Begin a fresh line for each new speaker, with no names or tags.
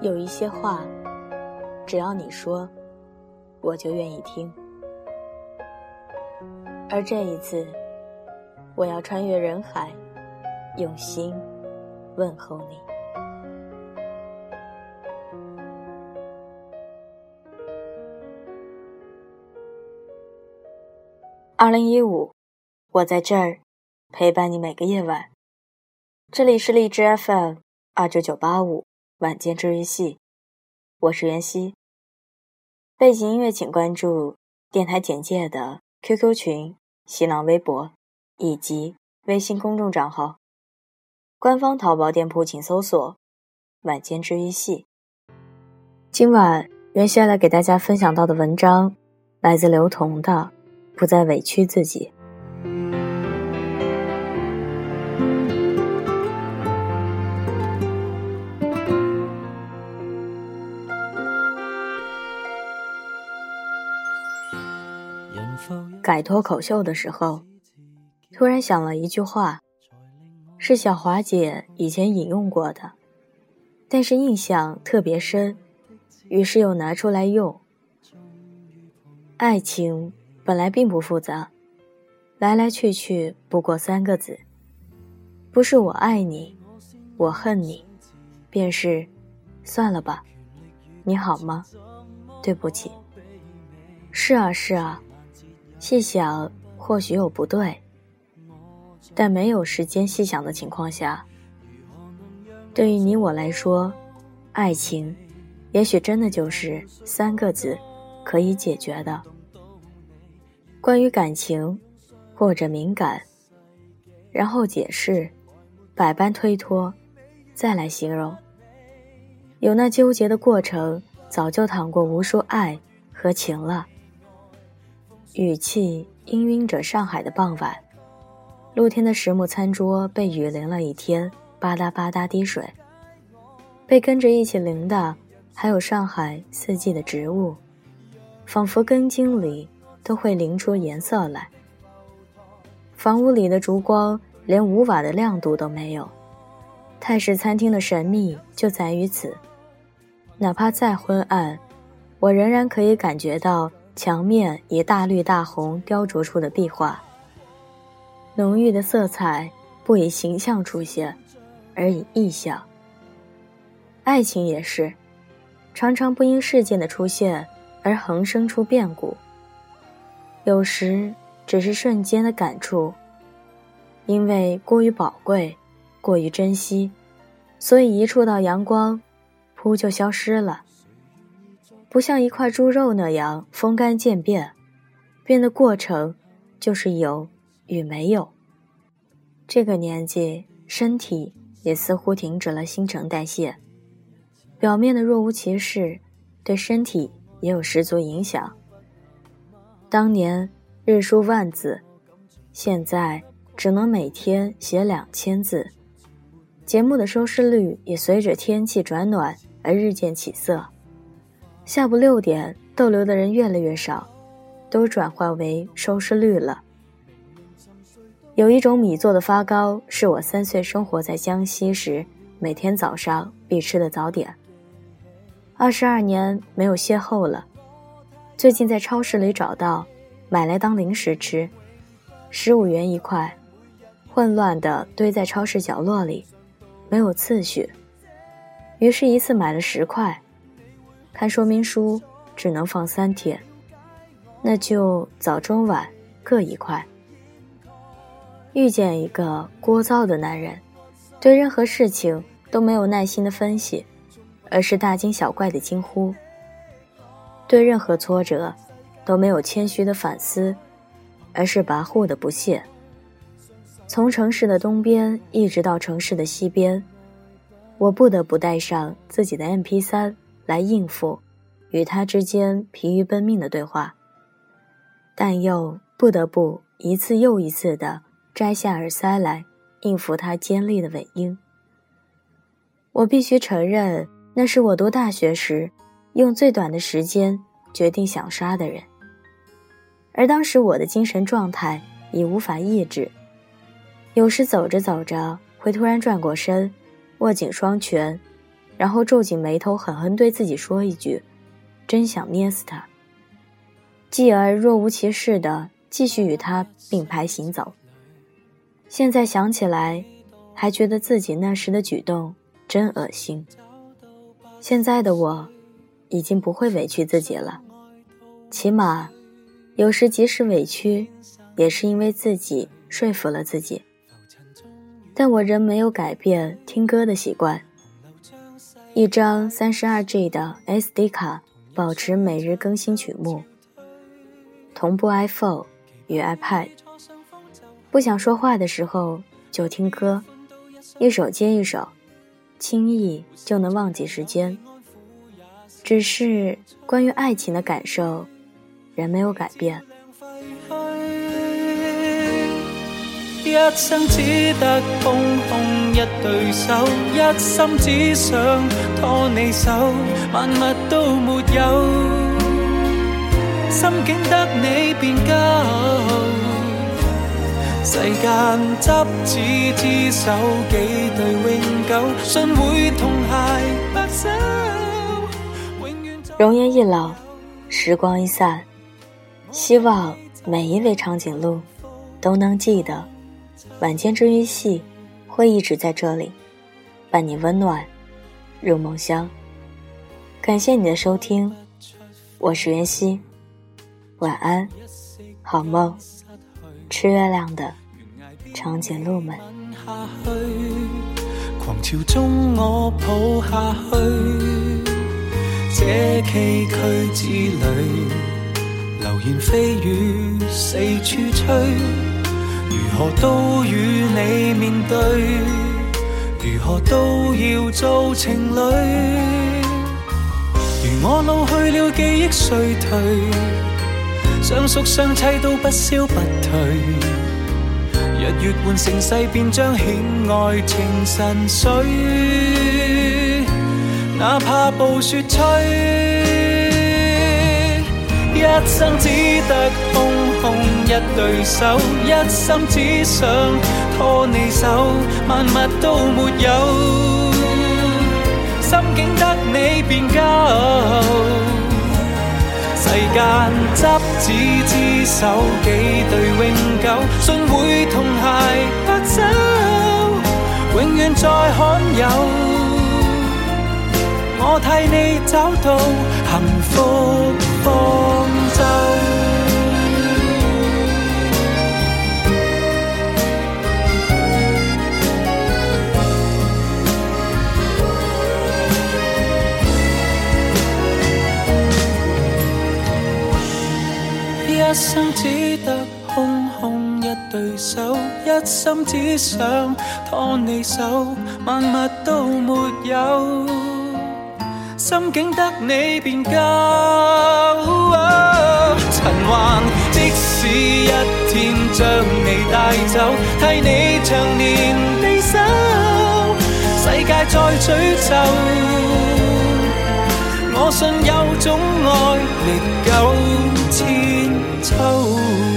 有一些话，只要你说，我就愿意听。而这一次，我要穿越人海，用心问候你。二零一五，我在这儿陪伴你每个夜晚。这里是荔枝 FM 二九九八五。晚间治愈系，我是袁熙。背景音乐请关注电台简介的 QQ 群、新浪微博以及微信公众账号。官方淘宝店铺请搜索“晚间治愈系”。今晚袁熙来给大家分享到的文章，来自刘同的《不再委屈自己》。改脱口秀的时候，突然想了一句话，是小华姐以前引用过的，但是印象特别深，于是又拿出来用。爱情本来并不复杂，来来去去不过三个字，不是我爱你，我恨你，便是算了吧，你好吗？对不起。是啊，是啊。细想，或许有不对，但没有时间细想的情况下，对于你我来说，爱情，也许真的就是三个字可以解决的。关于感情，或者敏感，然后解释，百般推脱，再来形容，有那纠结的过程，早就淌过无数爱和情了。语气氤氲着上海的傍晚，露天的实木餐桌被雨淋了一天，吧嗒吧嗒滴水。被跟着一起淋的，还有上海四季的植物，仿佛根茎里都会淋出颜色来。房屋里的烛光连五瓦的亮度都没有，泰式餐厅的神秘就在于此。哪怕再昏暗，我仍然可以感觉到。墙面以大绿大红雕琢出的壁画，浓郁的色彩不以形象出现，而以意象。爱情也是，常常不因事件的出现而横生出变故。有时只是瞬间的感触，因为过于宝贵，过于珍惜，所以一触到阳光，扑就消失了。不像一块猪肉那样风干渐变，变的过程就是有与没有。这个年纪，身体也似乎停止了新陈代谢，表面的若无其事，对身体也有十足影响。当年日书万字，现在只能每天写两千字。节目的收视率也随着天气转暖而日渐起色。下午六点逗留的人越来越少，都转换为收视率了。有一种米做的发糕，是我三岁生活在江西时每天早上必吃的早点。二十二年没有邂逅了，最近在超市里找到，买来当零食吃，十五元一块，混乱的堆在超市角落里，没有次序，于是一次买了十块。看说明书只能放三天，那就早中晚各一块。遇见一个聒噪的男人，对任何事情都没有耐心的分析，而是大惊小怪的惊呼；对任何挫折都没有谦虚的反思，而是跋扈的不屑。从城市的东边一直到城市的西边，我不得不带上自己的 MP3。来应付与他之间疲于奔命的对话，但又不得不一次又一次地摘下耳塞来应付他尖利的尾音。我必须承认，那是我读大学时用最短的时间决定想杀的人。而当时我的精神状态已无法抑制，有时走着走着会突然转过身，握紧双拳。
然后皱紧眉头，狠狠对自己说一句：“真想捏死他。”继而若无其事的继续与他并排行走。现在想起来，还觉得自己那时的举动真恶心。现在的我，已经不会委屈自己了，起码，有时即使委屈，也是因为自己说服了自己。但我仍没有改变听歌的习惯。一张三十二 G 的 SD 卡，保持每日更新曲目，同步 iPhone 与 iPad。不想说话的时候就听歌，一首接一首，轻易就能忘记时间。只是关于爱情的感受，仍没有改变。一生只得空空一对手，一心只想拖你手，万物都没有，心境得你变够。世间执子之手，几对永久，信会痛偕白首。容颜一老，时光一散，希望每一位长颈鹿都能记得。晚间治愈系会一直在这里，伴你温暖入梦乡。感谢你的收听，我是袁熙，晚安，好梦。吃月亮的长颈鹿们。狂潮中我抱下去，这崎岖之旅，流言蜚语四处吹。如何都与你面对，如何都要做情侣。如我老去了，记忆衰退，相宿相栖都不消不退。日月换盛世，便将显爱情神髓。哪怕暴雪吹。一生只得空空一对手，一心只想拖你手，万物都没有，心境得你变够。世间执子之手，几对永久，信会同偕白首，永远再罕有。我替你找到幸福。方舟一生只得空空一对手，一心只想拖你手，万物都没有。心境得你便够，尘寰即使一天将你带走，替你长年地守，世界再诅咒，我信有种爱历久千秋。